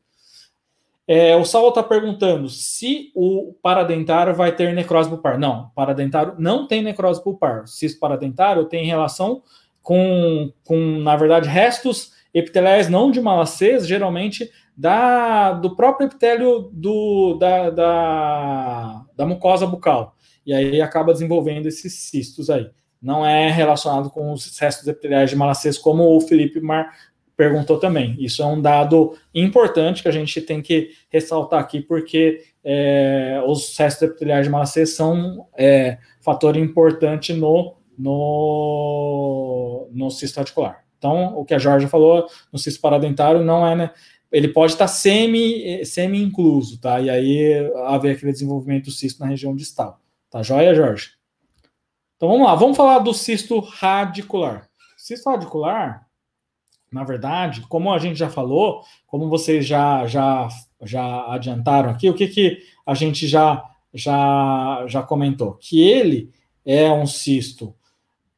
É, o Saulo está perguntando se o paradentário vai ter necrose pulpar. Não, paradentário não tem necrose pulpar. O cisto paradentário tem relação com, com, na verdade, restos epiteliais não de malacês, geralmente da, do próprio epitélio do, da, da, da mucosa bucal. E aí acaba desenvolvendo esses cistos aí não é relacionado com os restos epiteliais de malacês, como o Felipe Mar perguntou também. Isso é um dado importante que a gente tem que ressaltar aqui, porque é, os restos epiteliais de malacês são é, fator importante no, no, no cisto articular. Então, o que a Jorge falou no cisto paradentário não é, né, ele pode estar semi, semi incluso, tá? E aí haver aquele desenvolvimento do cisto na região distal. Tá joia, Jorge? Então vamos lá, vamos falar do cisto radicular. Cisto radicular, na verdade, como a gente já falou, como vocês já já já adiantaram aqui, o que que a gente já já já comentou? Que ele é um cisto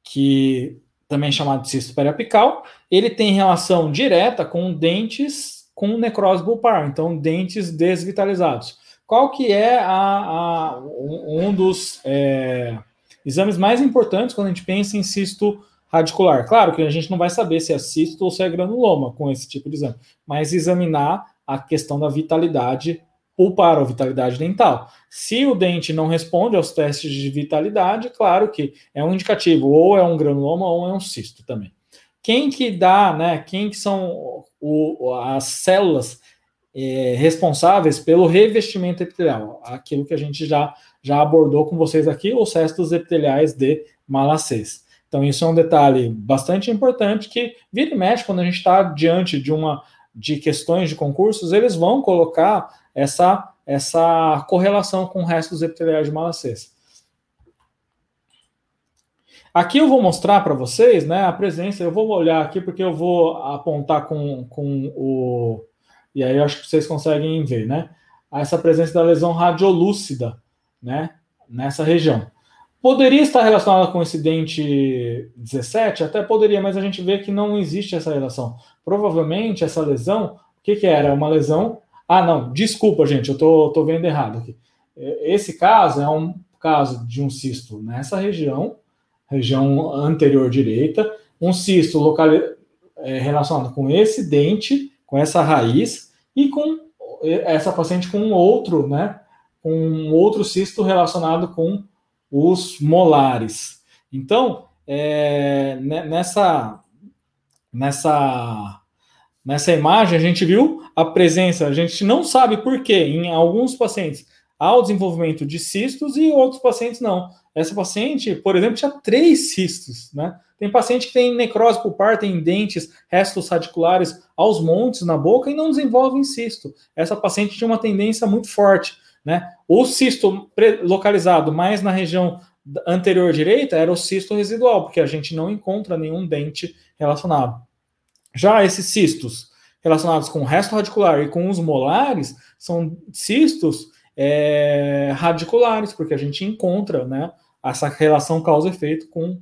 que também é chamado de cisto periapical, ele tem relação direta com dentes com necrose pulpar, então dentes desvitalizados. Qual que é a, a um dos é, exames mais importantes quando a gente pensa em cisto radicular. Claro que a gente não vai saber se é cisto ou se é granuloma com esse tipo de exame, mas examinar a questão da vitalidade ou vitalidade dental. Se o dente não responde aos testes de vitalidade, claro que é um indicativo, ou é um granuloma ou é um cisto também. Quem que dá, né? Quem que são o, as células é, responsáveis pelo revestimento epitelial? Aquilo que a gente já já abordou com vocês aqui os restos epiteliais de malacês. Então, isso é um detalhe bastante importante que vira e mexe quando a gente está diante de uma de questões de concursos, eles vão colocar essa, essa correlação com restos epiteliais de malacês. Aqui eu vou mostrar para vocês né, a presença, eu vou olhar aqui porque eu vou apontar com, com o. E aí eu acho que vocês conseguem ver, né? Essa presença da lesão radiolúcida né, nessa região. Poderia estar relacionada com o incidente 17? Até poderia, mas a gente vê que não existe essa relação. Provavelmente essa lesão, o que, que era? Uma lesão. Ah, não, desculpa, gente, eu tô, tô vendo errado aqui. Esse caso é um caso de um cisto nessa região, região anterior direita, um cisto local, é, relacionado com esse dente, com essa raiz, e com essa paciente com outro, né, com outro cisto relacionado com os molares. Então, é, nessa, nessa, nessa imagem, a gente viu a presença, a gente não sabe por que em alguns pacientes há o desenvolvimento de cistos e outros pacientes não. Essa paciente, por exemplo, tinha três cistos, né? Tem paciente que tem necrose pulpar, tem dentes, restos radiculares aos montes na boca e não desenvolve cisto. Essa paciente tinha uma tendência muito forte. Né? O cisto localizado mais na região anterior direita era o cisto residual, porque a gente não encontra nenhum dente relacionado. Já esses cistos relacionados com o resto radicular e com os molares são cistos é, radiculares, porque a gente encontra né, essa relação causa-efeito com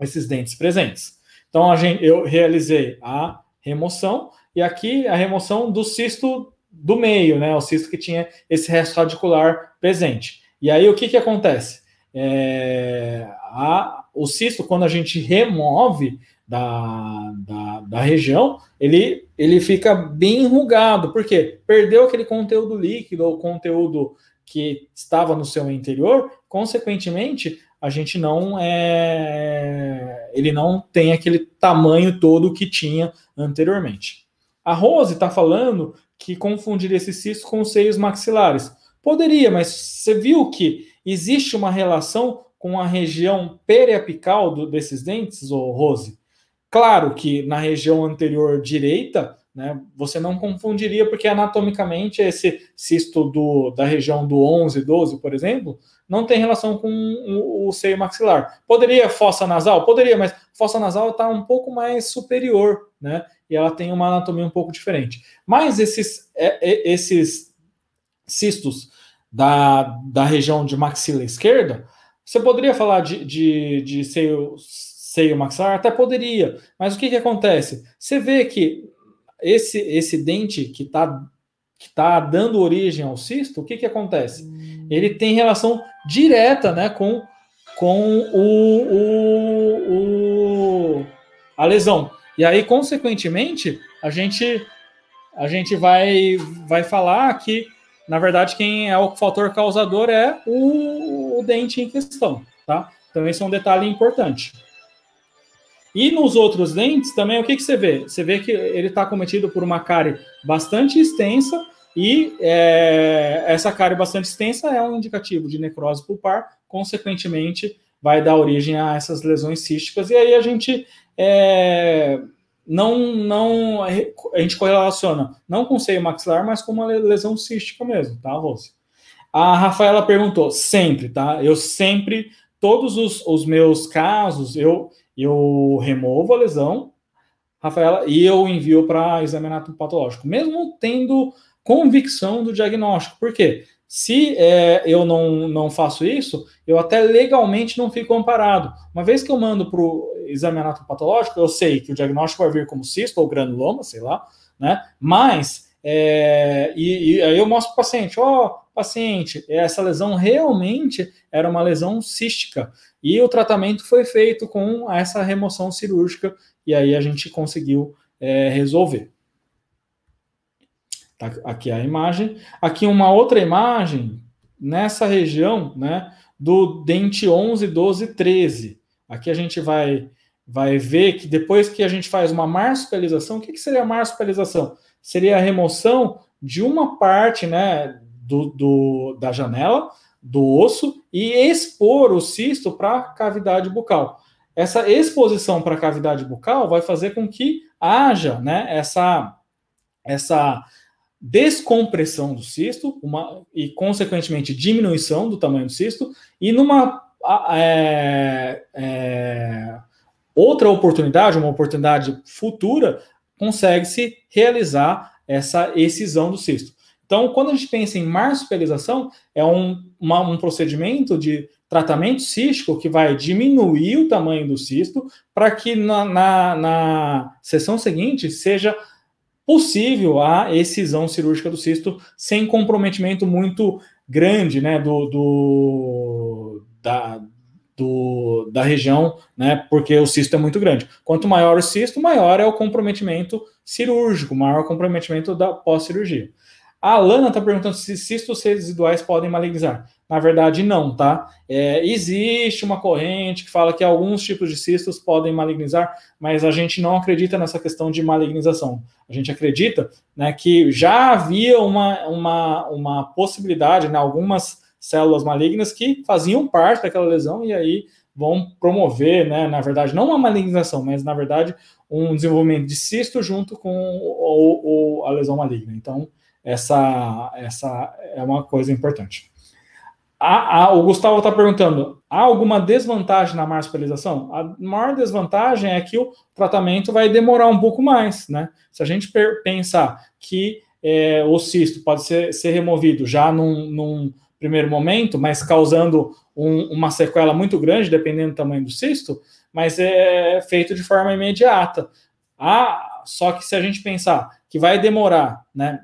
esses dentes presentes. Então, a gente, eu realizei a remoção, e aqui a remoção do cisto do meio, né? O cisto que tinha esse resto radicular presente. E aí o que, que acontece? É, a, o cisto, quando a gente remove da, da, da, região, ele ele fica bem enrugado, porque perdeu aquele conteúdo líquido ou conteúdo que estava no seu interior, consequentemente, a gente não é. Ele não tem aquele tamanho todo que tinha anteriormente. A Rose está falando que confundiria esse cisto com os seios maxilares. Poderia, mas você viu que existe uma relação com a região periapical do, desses dentes, ou Rose? Claro que na região anterior direita, né, você não confundiria, porque anatomicamente esse cisto do, da região do 11, 12, por exemplo, não tem relação com o, seio maxilar. Poderia fossa nasal? Poderia, mas fossa nasal está um pouco mais superior, né? E ela tem uma anatomia um pouco diferente. Mas esses, é, é, esses cistos da, da região de maxila esquerda, você poderia falar de, de, de seio, seio maxilar? Até poderia. Mas o que, que acontece? Você vê que esse, esse dente que está que tá dando origem ao cisto, o que, que acontece? Ele tem relação direta né, com, com o, o, o, a lesão. E aí, consequentemente, a gente, a gente vai, vai falar que, na verdade, quem é o fator causador é o, o dente em questão. Tá? Então, esse é um detalhe importante. E nos outros dentes também, o que, que você vê? Você vê que ele está cometido por uma cárie bastante extensa, e é, essa cárie bastante extensa é um indicativo de necrose pulpar, consequentemente, vai dar origem a essas lesões císticas, e aí a gente é, não, não a gente correlaciona não com seio maxilar, mas com uma lesão cística mesmo, tá, Rose? A Rafaela perguntou, sempre, tá? Eu sempre, todos os, os meus casos, eu eu removo a lesão, Rafaela, e eu envio para examinar patológico, mesmo tendo convicção do diagnóstico. Por quê? Se é, eu não, não faço isso, eu até legalmente não fico amparado. Uma vez que eu mando para o examinato patológico, eu sei que o diagnóstico vai vir como cisto ou granuloma, sei lá, né? Mas, é, e, e, aí eu mostro para o paciente, ó, oh, paciente, essa lesão realmente era uma lesão cística. E o tratamento foi feito com essa remoção cirúrgica, e aí a gente conseguiu é, resolver. Tá aqui a imagem. Aqui uma outra imagem, nessa região, né, do dente 11, 12, 13. Aqui a gente vai, vai ver que depois que a gente faz uma marsupialização, o que, que seria a marsupialização? Seria a remoção de uma parte né, do, do, da janela, do osso e expor o cisto para a cavidade bucal. Essa exposição para a cavidade bucal vai fazer com que haja né, essa, essa descompressão do cisto uma, e, consequentemente, diminuição do tamanho do cisto, e numa é, é, outra oportunidade, uma oportunidade futura, consegue-se realizar essa excisão do cisto. Então, quando a gente pensa em marsupialização, é um, uma, um procedimento de tratamento cístico que vai diminuir o tamanho do cisto para que na, na, na sessão seguinte seja possível a excisão cirúrgica do cisto sem comprometimento muito grande né, do, do, da, do, da região, né, porque o cisto é muito grande. Quanto maior o cisto, maior é o comprometimento cirúrgico, maior o comprometimento da pós-cirurgia. A Alana está perguntando se cistos residuais podem malignizar. Na verdade, não, tá? É, existe uma corrente que fala que alguns tipos de cistos podem malignizar, mas a gente não acredita nessa questão de malignização. A gente acredita né, que já havia uma, uma, uma possibilidade, né, algumas células malignas que faziam parte daquela lesão e aí vão promover, né, na verdade, não uma malignização, mas na verdade um desenvolvimento de cisto junto com o, o, a lesão maligna. Então, essa, essa é uma coisa importante. O Gustavo está perguntando: há alguma desvantagem na marsupialização? A maior desvantagem é que o tratamento vai demorar um pouco mais, né? Se a gente pensar que é, o cisto pode ser, ser removido já num, num primeiro momento, mas causando um, uma sequela muito grande, dependendo do tamanho do cisto, mas é feito de forma imediata. Ah, só que se a gente pensar que vai demorar, né?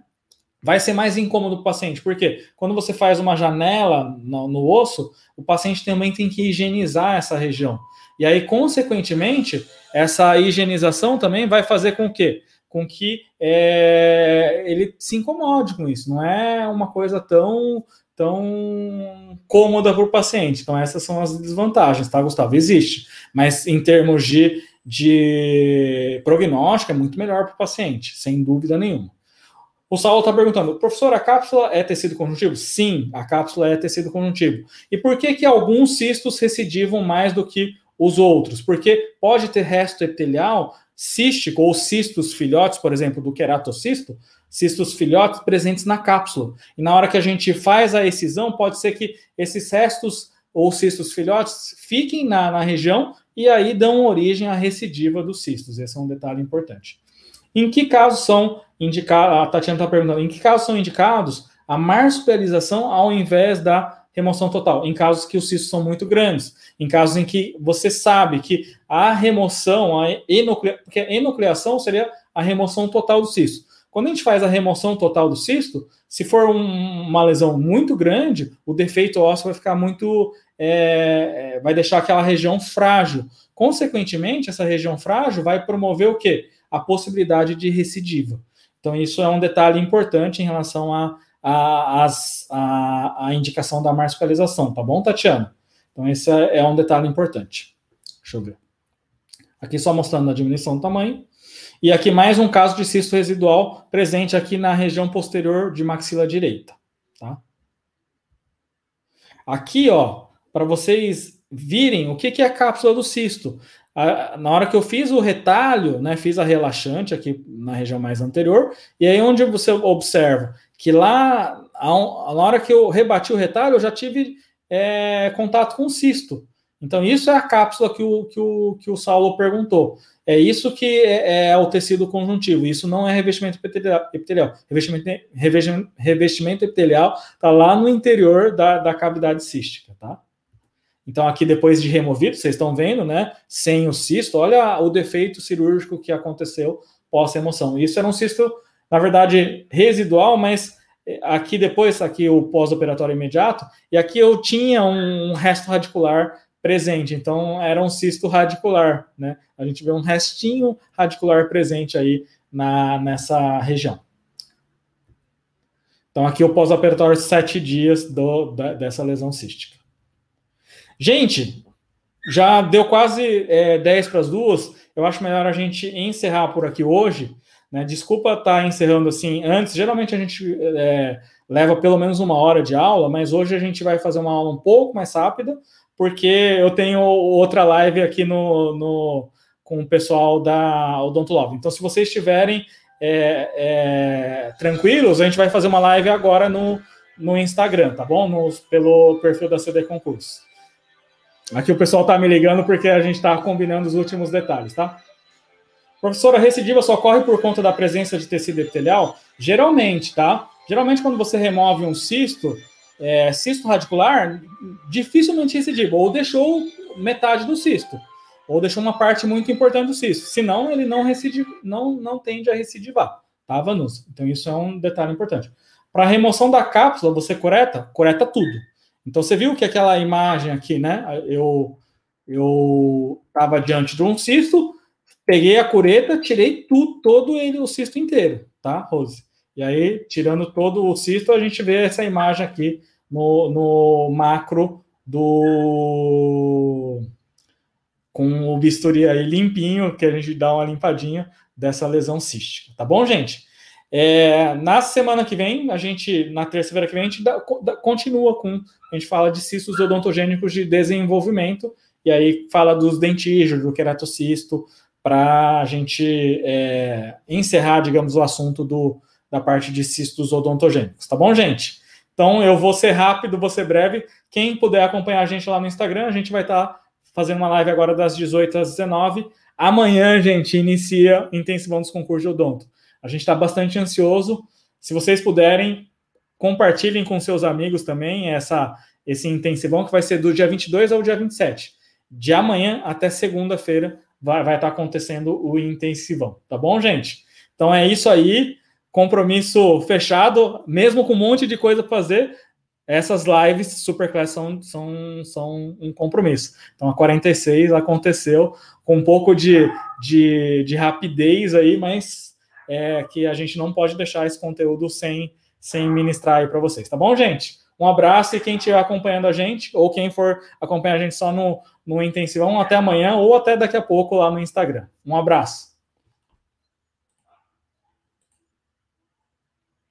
Vai ser mais incômodo para o paciente. Porque quando você faz uma janela no, no, osso, o paciente também tem que higienizar essa região. E aí, consequentemente, essa higienização também vai fazer com que, com que é, ele se incomode com isso. Não é uma coisa tão tão cômoda para o paciente. Então, essas são as desvantagens, tá, Gustavo? Existe, mas em termos de, de prognóstico, é muito melhor para o paciente, sem dúvida nenhuma. O Saulo está perguntando, professor, a cápsula é tecido conjuntivo? Sim, a cápsula é tecido conjuntivo. E por que, que alguns cistos recidivam mais do que os outros? Porque pode ter resto epitelial cístico ou cistos filhotes, por exemplo, do queratocisto, cistos filhotes presentes na cápsula. E na hora que a gente faz a excisão, pode ser que esses restos ou cistos filhotes fiquem na, na região e aí dão origem à recidiva dos cistos. Esse é um detalhe importante. Em que casos são indicados, a Tatiana está perguntando, em que casos são indicados a marsupialização ao invés da remoção total? Em casos que os cistos são muito grandes, em casos em que você sabe que a remoção, a enuclea, porque a enucleação seria a remoção total do cisto. Quando a gente faz a remoção total do cisto, se for um, uma lesão muito grande, o defeito ósseo vai ficar muito. É, é, vai deixar aquela região frágil. Consequentemente, essa região frágil vai promover o quê? A possibilidade de recidiva. Então, isso é um detalhe importante em relação à a, a, a, a, indicação da marsupialização, tá bom, Tatiana? Então, esse é, é um detalhe importante. Deixa eu ver. Aqui só mostrando a diminuição do tamanho. E aqui mais um caso de cisto residual presente aqui na região posterior de maxila direita. Tá? Aqui, ó, para vocês virem o que, que é a cápsula do cisto. Na hora que eu fiz o retalho, né, fiz a relaxante aqui na região mais anterior, e aí onde você observa que lá, na hora que eu rebati o retalho, eu já tive é, contato com o cisto. Então, isso é a cápsula que o, que o, que o Saulo perguntou. É isso que é, é o tecido conjuntivo. Isso não é revestimento epitelial. Revestimento, revestimento, revestimento epitelial está lá no interior da, da cavidade cística, tá? Então, aqui depois de removido, vocês estão vendo, né? Sem o cisto, olha o defeito cirúrgico que aconteceu pós-remoção. Isso era um cisto, na verdade, residual, mas eh, aqui depois, aqui o pós-operatório imediato, e aqui eu tinha um resto radicular presente. Então, era um cisto radicular, né? A gente vê um restinho radicular presente aí na, nessa região. Então, aqui o pós-operatório sete dias do, da, dessa lesão cística. Gente, já deu quase é, 10 para as duas. Eu acho melhor a gente encerrar por aqui hoje. Né? Desculpa estar tá encerrando assim antes. Geralmente a gente é, leva pelo menos uma hora de aula, mas hoje a gente vai fazer uma aula um pouco mais rápida porque eu tenho outra live aqui no, no com o pessoal da Odontolove. Então, se vocês estiverem é, é, tranquilos, a gente vai fazer uma live agora no, no Instagram, tá bom? No, pelo perfil da CD Concurso. Aqui o pessoal tá me ligando porque a gente está combinando os últimos detalhes, tá? Professora, a recidiva só ocorre por conta da presença de tecido epitelial? Geralmente, tá? Geralmente, quando você remove um cisto, é, cisto radicular, dificilmente recidiva, ou deixou metade do cisto, ou deixou uma parte muito importante do cisto. Senão, ele não, recidiva, não, não tende a recidivar, tá, Vanus? Então, isso é um detalhe importante. Para remoção da cápsula, você coreta? Coreta tudo. Então, você viu que aquela imagem aqui, né? Eu eu estava diante de um cisto, peguei a cureta, tirei tudo, todo ele, o cisto inteiro, tá, Rose? E aí, tirando todo o cisto, a gente vê essa imagem aqui no, no macro do com o bisturi aí limpinho, que a gente dá uma limpadinha dessa lesão cística, tá bom, gente? É, na semana que vem, a gente, na terça-feira que vem, a gente continua com, a gente fala de cistos odontogênicos de desenvolvimento, e aí fala dos dentígios, do queratocisto, para a gente é, encerrar, digamos, o assunto do, da parte de cistos odontogênicos, tá bom, gente? Então eu vou ser rápido, vou ser breve. Quem puder acompanhar a gente lá no Instagram, a gente vai estar tá fazendo uma live agora das 18 às 19. Amanhã, gente, inicia intensivão dos concursos de odonto. A gente está bastante ansioso. Se vocês puderem, compartilhem com seus amigos também essa, esse intensivão que vai ser do dia 22 ao dia 27. De amanhã até segunda-feira vai, estar tá acontecendo o intensivão. Tá bom, gente? Então é isso aí compromisso fechado, mesmo com um monte de coisa para fazer, essas lives Superclass são, são, são um compromisso. Então, a 46 aconteceu com um pouco de, de, de rapidez aí, mas é, que a gente não pode deixar esse conteúdo sem, sem ministrar aí para vocês, tá bom, gente? Um abraço e quem estiver acompanhando a gente, ou quem for acompanhar a gente só no, no Intensivão, até amanhã ou até daqui a pouco lá no Instagram. Um abraço.